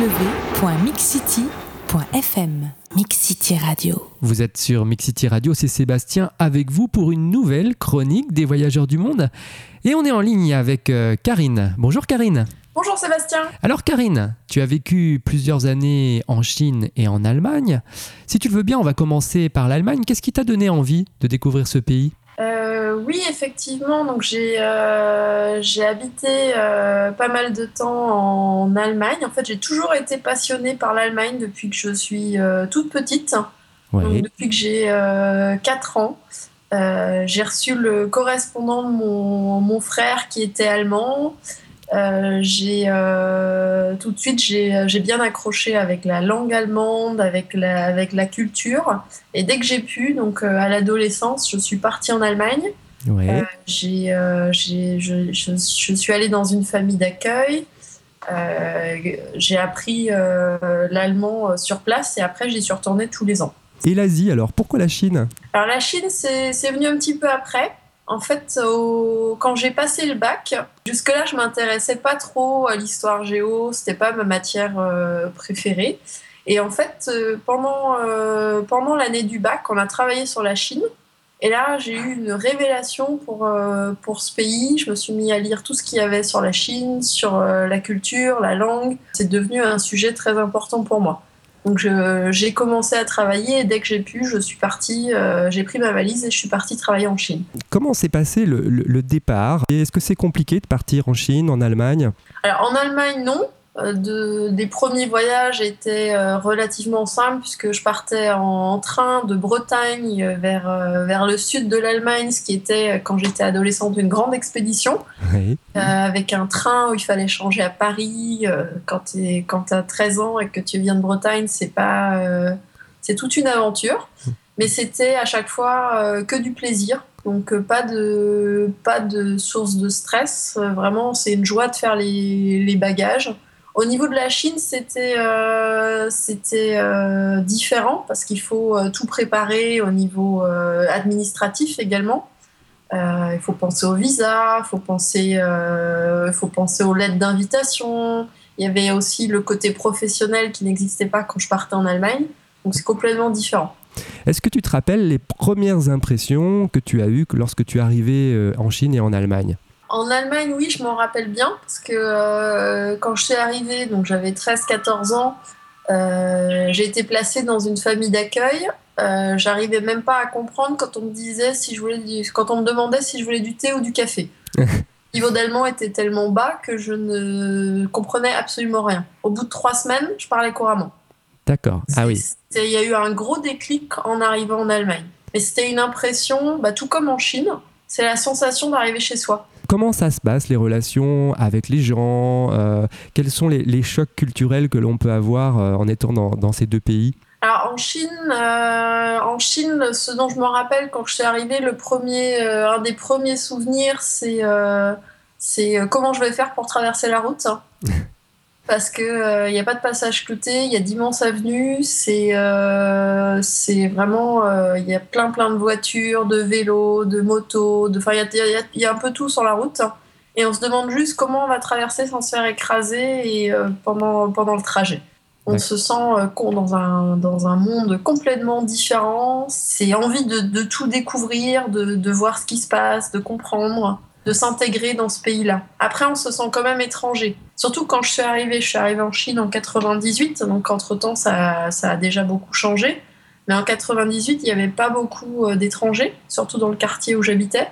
www.mixcity.fm Mixcity Radio. Vous êtes sur Mixity Radio, c'est Sébastien avec vous pour une nouvelle chronique des voyageurs du monde. Et on est en ligne avec euh, Karine. Bonjour Karine. Bonjour Sébastien. Alors Karine, tu as vécu plusieurs années en Chine et en Allemagne. Si tu le veux bien, on va commencer par l'Allemagne. Qu'est-ce qui t'a donné envie de découvrir ce pays? Oui, effectivement. Donc j'ai euh, j'ai habité euh, pas mal de temps en Allemagne. En fait, j'ai toujours été passionnée par l'Allemagne depuis que je suis euh, toute petite. Donc, depuis que j'ai euh, 4 ans. J'ai reçu le correspondant de mon, mon frère qui était allemand. J'ai tout de suite j'ai bien accroché avec la langue allemande, avec la, avec la culture. Et dès que j'ai pu, donc à l'adolescence, je suis partie en Allemagne. Ouais. Euh, j'ai, euh, j'ai- je, je- je suis allée dans une famille d'accueil. Euh, j'ai appris l'allemand sur place et après j'y suis retournée tous les ans. Et l'Asie alors, pourquoi la Chine? Alors la Chine, c'est c'est venu un petit peu après. En fait, au- quand j'ai passé le bac, jusque-là, je m'intéressais pas trop à l'histoire géo, c'était pas ma matière euh, préférée. Et en fait, euh, pendant, euh, pendant l'année du bac, on a travaillé sur la Chine. Et là, j'ai eu une révélation pour, euh, pour ce pays. Je me suis mis à lire tout ce qu'il y avait sur la Chine, sur euh, la culture, la langue. C'est devenu un sujet très important pour moi. Donc j'ai commencé à travailler et dès que j'ai pu, je suis partie, euh, j'ai pris ma valise et je suis partie travailler en Chine. Comment s'est passé le, le- le départ? Est-ce que c'est compliqué de partir en Chine, en Allemagne? Alors en Allemagne, non. Euh, de- des premiers voyages étaient euh, relativement simples puisque je partais en, train de Bretagne euh, vers, vers le sud de l'Allemagne, ce qui était, quand j'étais adolescente, une grande expédition. Oui. Euh, avec un train où il fallait changer à Paris. quand tu as 13 ans et que tu viens de Bretagne, c'est pas, euh, c'est toute une aventure. Mais c'était à chaque fois euh, que du plaisir. Donc euh, pas de, pas de source de stress. Euh, vraiment, c'est une joie de faire les, les bagages. Au niveau de la Chine, c'était euh, euh, différent parce qu'il faut euh, tout préparer au niveau administratif également. Il faut penser au visa, il faut penser, faut penser aux lettres d'invitation. Il y avait aussi le côté professionnel qui n'existait pas quand je partais en Allemagne. Donc c'est complètement différent. Est-ce que tu te rappelles les premières impressions que tu as eues que lorsque tu es arrivé en Chine et en Allemagne? En Allemagne, oui, je m'en rappelle bien parce que euh, quand je suis arrivée, donc j'avais 13-14 ans, euh, j'ai été placée dans une famille d'accueil. Euh, J'arrivais même pas à comprendre quand on me disait si je voulais du- quand on me demandait si je voulais du thé ou du café. Le niveau d'allemand était tellement bas que je ne comprenais absolument rien. Au bout de trois semaines, je parlais couramment. D'accord. Ah oui. Il y a eu un gros déclic en arrivant en Allemagne. Mais c'était une impression, bah, tout comme en Chine, c'est la sensation d'arriver chez soi. Comment ça se passe, les relations avec les gens euh, Quels sont les, les chocs culturels que l'on peut avoir euh, en étant dans, dans ces deux pays? Alors en Chine, euh, en Chine, ce dont je me rappelle quand je suis arrivée, le premier, un des premiers souvenirs, c'est c'est comment je vais faire pour traverser la route. Parce que il n'y a pas de passage clouté, il y a d'immenses avenues, c'est euh, vraiment euh, il y a plein plein de voitures, de vélos, de motos, de enfin il y y y a un peu tout sur la route. Et on se demande juste comment on va traverser sans se faire écraser et euh, pendant pendant le trajet. On Ouais. se sent euh, dans un, dans un monde complètement différent. C'est envie de, de tout découvrir, de, de voir ce qui se passe, de comprendre, de s'intégrer dans ce pays-là. Après, on se sent quand même étranger. Surtout quand je suis arrivée. Je suis arrivée en Chine en 98, donc entre-temps, ça, ça a déjà beaucoup changé. Mais en 98, il n'y avait pas beaucoup euh, d'étrangers, surtout dans le quartier où j'habitais.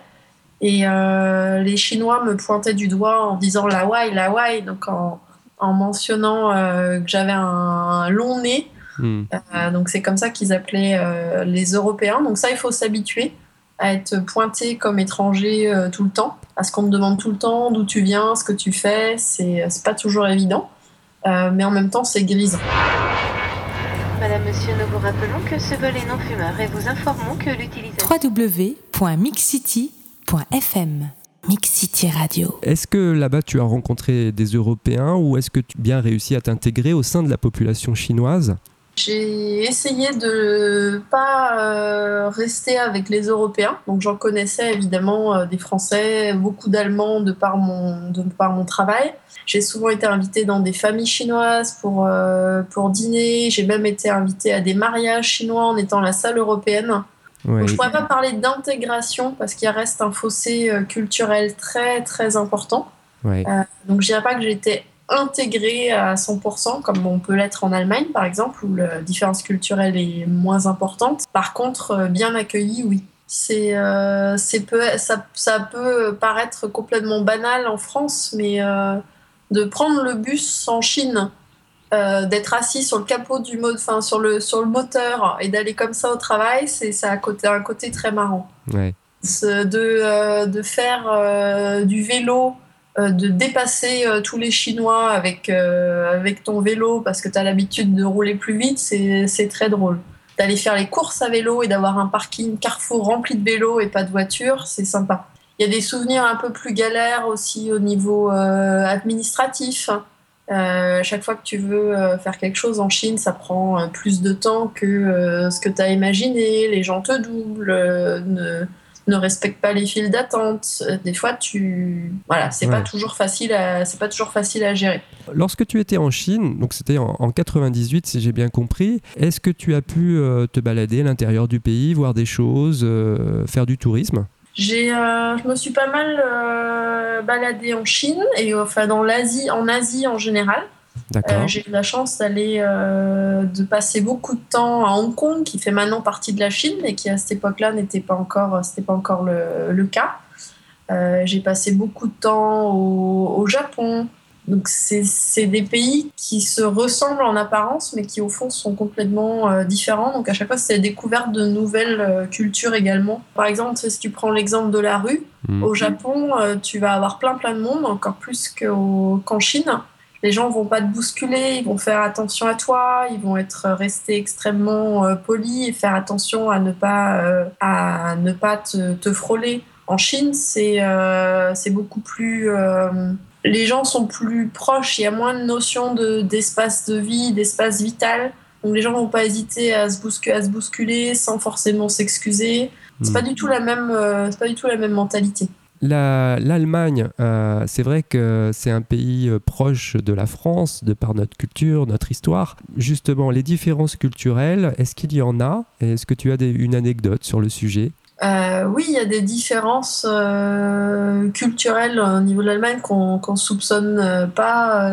Et euh, les Chinois me pointaient du doigt en disant la Wai, la Wai, donc en, en mentionnant euh, que j'avais un long nez. Hmm. Euh, donc c'est comme ça qu'ils appelaient les Européens. Donc ça, il faut s'habituer à être pointé comme étranger tout le temps, à ce qu'on me demande tout le temps d'où tu viens, ce que tu fais. C'est c'est pas toujours évident, Euh, mais en même temps, c'est grisant. Madame, monsieur, nous vous rappelons que ce vol est non fumeur et vous informons que l'utilisation... www.mixcity.fm Mixcity Radio. Est-ce que là-bas tu as rencontré des Européens ou est-ce que tu as bien réussi à t'intégrer au sein de la population chinoise? J'ai essayé de pas euh, rester avec les Européens. Donc j'en connaissais évidemment euh, des Français, beaucoup d'Allemands de par mon de par mon travail. J'ai souvent été invitée dans des familles chinoises pour euh, pour dîner. J'ai même été invitée à des mariages chinois en étant la salle européenne. Ouais. Donc, je pourrais pas parler d'intégration parce qu'il reste un fossé culturel très très important. Ouais. Donc je dirais pas que j'ai été intégrée à 100% comme on peut l'être en Allemagne par exemple où la différence culturelle est moins importante. Par contre, euh, bien accueillie, oui. C'est, euh, c'est peu, ça, ça peut paraître complètement banal en France, mais euh, de prendre le bus en Chine, euh, d'être assis sur le capot du mode, enfin sur le sur le moteur et d'aller comme ça au travail, c'est ça a un côté, un côté très marrant Ouais. De, de faire du vélo, de dépasser euh, tous les Chinois avec, euh, avec ton vélo parce que tu as l'habitude de rouler plus vite, c'est très drôle. D'aller faire les courses à vélo et d'avoir un parking Carrefour rempli de vélos et pas de voitures, c'est sympa. Il y a des souvenirs un peu plus galères aussi au niveau euh, administratif. Euh, chaque fois que tu veux euh, faire quelque chose en Chine, ça prend euh, plus de temps que euh, ce que tu as imaginé. Les gens te doublent, euh, ne respectent pas les files d'attente. Euh, Des fois, tu voilà, c'est pas toujours facile à c'est pas toujours facile à gérer. Lorsque tu étais en Chine, donc c'était en, en 98 si j'ai bien compris, est-ce que tu as pu euh, te balader à l'intérieur du pays, voir des choses, euh, faire du tourisme? J'ai, euh, je me suis pas mal baladée en Chine et enfin dans l'Asie, en Asie en général. Euh, j'ai eu la chance d'aller, euh, de passer beaucoup de temps à Hong Kong, qui fait maintenant partie de la Chine, mais qui à cette époque-là n'était pas encore, c'était pas encore le, le cas. Euh, j'ai passé beaucoup de temps au, au Japon. Donc c'est c'est des pays qui se ressemblent en apparence, mais qui au fond sont complètement euh, différents. Donc à chaque fois, c'est la découverte de nouvelles euh, cultures également. Par exemple, si tu prends l'exemple de la rue, Mhm. au Japon, euh, tu vas avoir plein plein de monde, encore plus qu'en Chine. Les gens vont pas te bousculer, ils vont faire attention à toi, ils vont être restés extrêmement euh, polis et faire attention à ne pas euh, à ne pas te, te frôler. En Chine, c'est euh, c'est beaucoup plus les gens sont plus proches, il y a moins de notion de d'espace de vie, d'espace vital. Donc les gens vont pas hésiter à se bousculer, à se bousculer sans forcément s'excuser. C'est pas du tout la même, euh, c'est pas du tout la même mentalité. La- L'Allemagne, euh, c'est vrai que c'est un pays euh, proche de la France, de par notre culture, notre histoire. Justement, les différences culturelles, est-ce qu'il y en a? Est-ce que tu as une anecdote sur le sujet? Euh, oui, il y a des différences culturelles au niveau de l'Allemagne qu'on qu'on soupçonne pas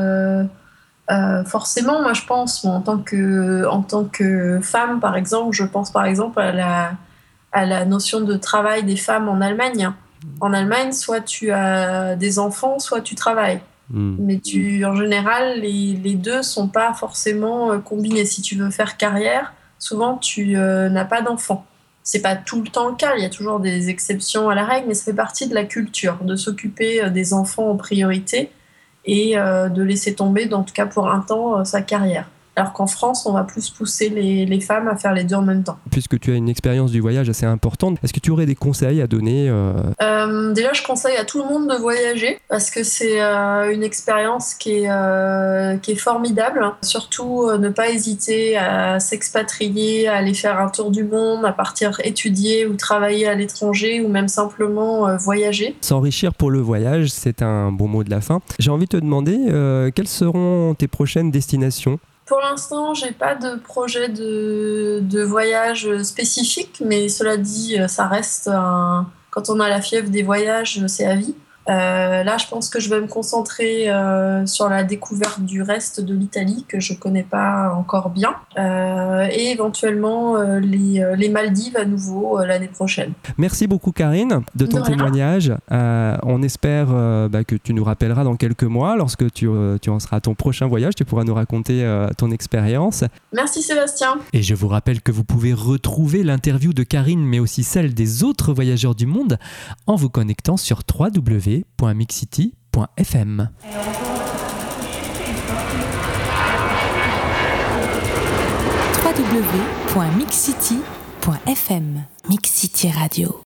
forcément. Moi, je pense, en tant que en tant que femme, par exemple, je pense par exemple à la à la notion de travail des femmes en Allemagne. En Allemagne, soit tu as des enfants, soit tu travailles. Hmm. Mais tu, en général, les, les deux sont pas forcément euh, combinés. Si tu veux faire carrière, souvent tu euh, n'as pas d'enfants. C'est pas tout le temps le cas. Il y a toujours des exceptions à la règle, mais ça fait partie de la culture de s'occuper euh, des enfants en priorité et euh, de laisser tomber, en tout cas pour un temps, sa carrière. Alors qu'en France, on va plus pousser les, les femmes à faire les deux en même temps. Puisque tu as une expérience du voyage assez importante, est-ce que tu aurais des conseils à donner euh, Euh, déjà, je conseille à tout le monde de voyager parce que c'est euh, une expérience qui est, qui est formidable. Surtout, ne pas hésiter à s'expatrier, à aller faire un tour du monde, à partir étudier ou travailler à l'étranger ou même simplement voyager. S'enrichir pour le voyage, c'est un bon mot de la fin. J'ai envie de te demander quelles seront tes prochaines destinations? Pour l'instant, j'ai pas de projet de, voyage spécifique, mais cela dit, euh, ça reste un... Quand on a la fièvre des voyages, c'est à vie. Euh, là, je pense que je vais me concentrer euh, sur la découverte du reste de l'Italie que je connais pas encore bien, Euh, et éventuellement les, les Maldives à nouveau l'année prochaine. Merci beaucoup Karine de ton De témoignage. On espère bah, que tu nous rappelleras dans quelques mois lorsque tu, tu en seras à ton prochain voyage. Tu pourras nous raconter ton expérience. Merci Sébastien. Et je vous rappelle que vous pouvez retrouver l'interview de Karine mais aussi celle des autres voyageurs du monde en vous connectant sur www.mixcity.fm. www.mixcity.fm Mix City Radio.